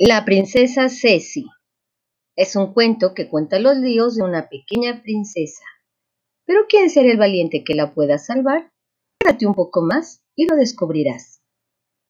La princesa Ceci es un cuento que cuenta los líos de una pequeña princesa. Pero ¿quién será el valiente que la pueda salvar? Quédate un poco más y lo descubrirás.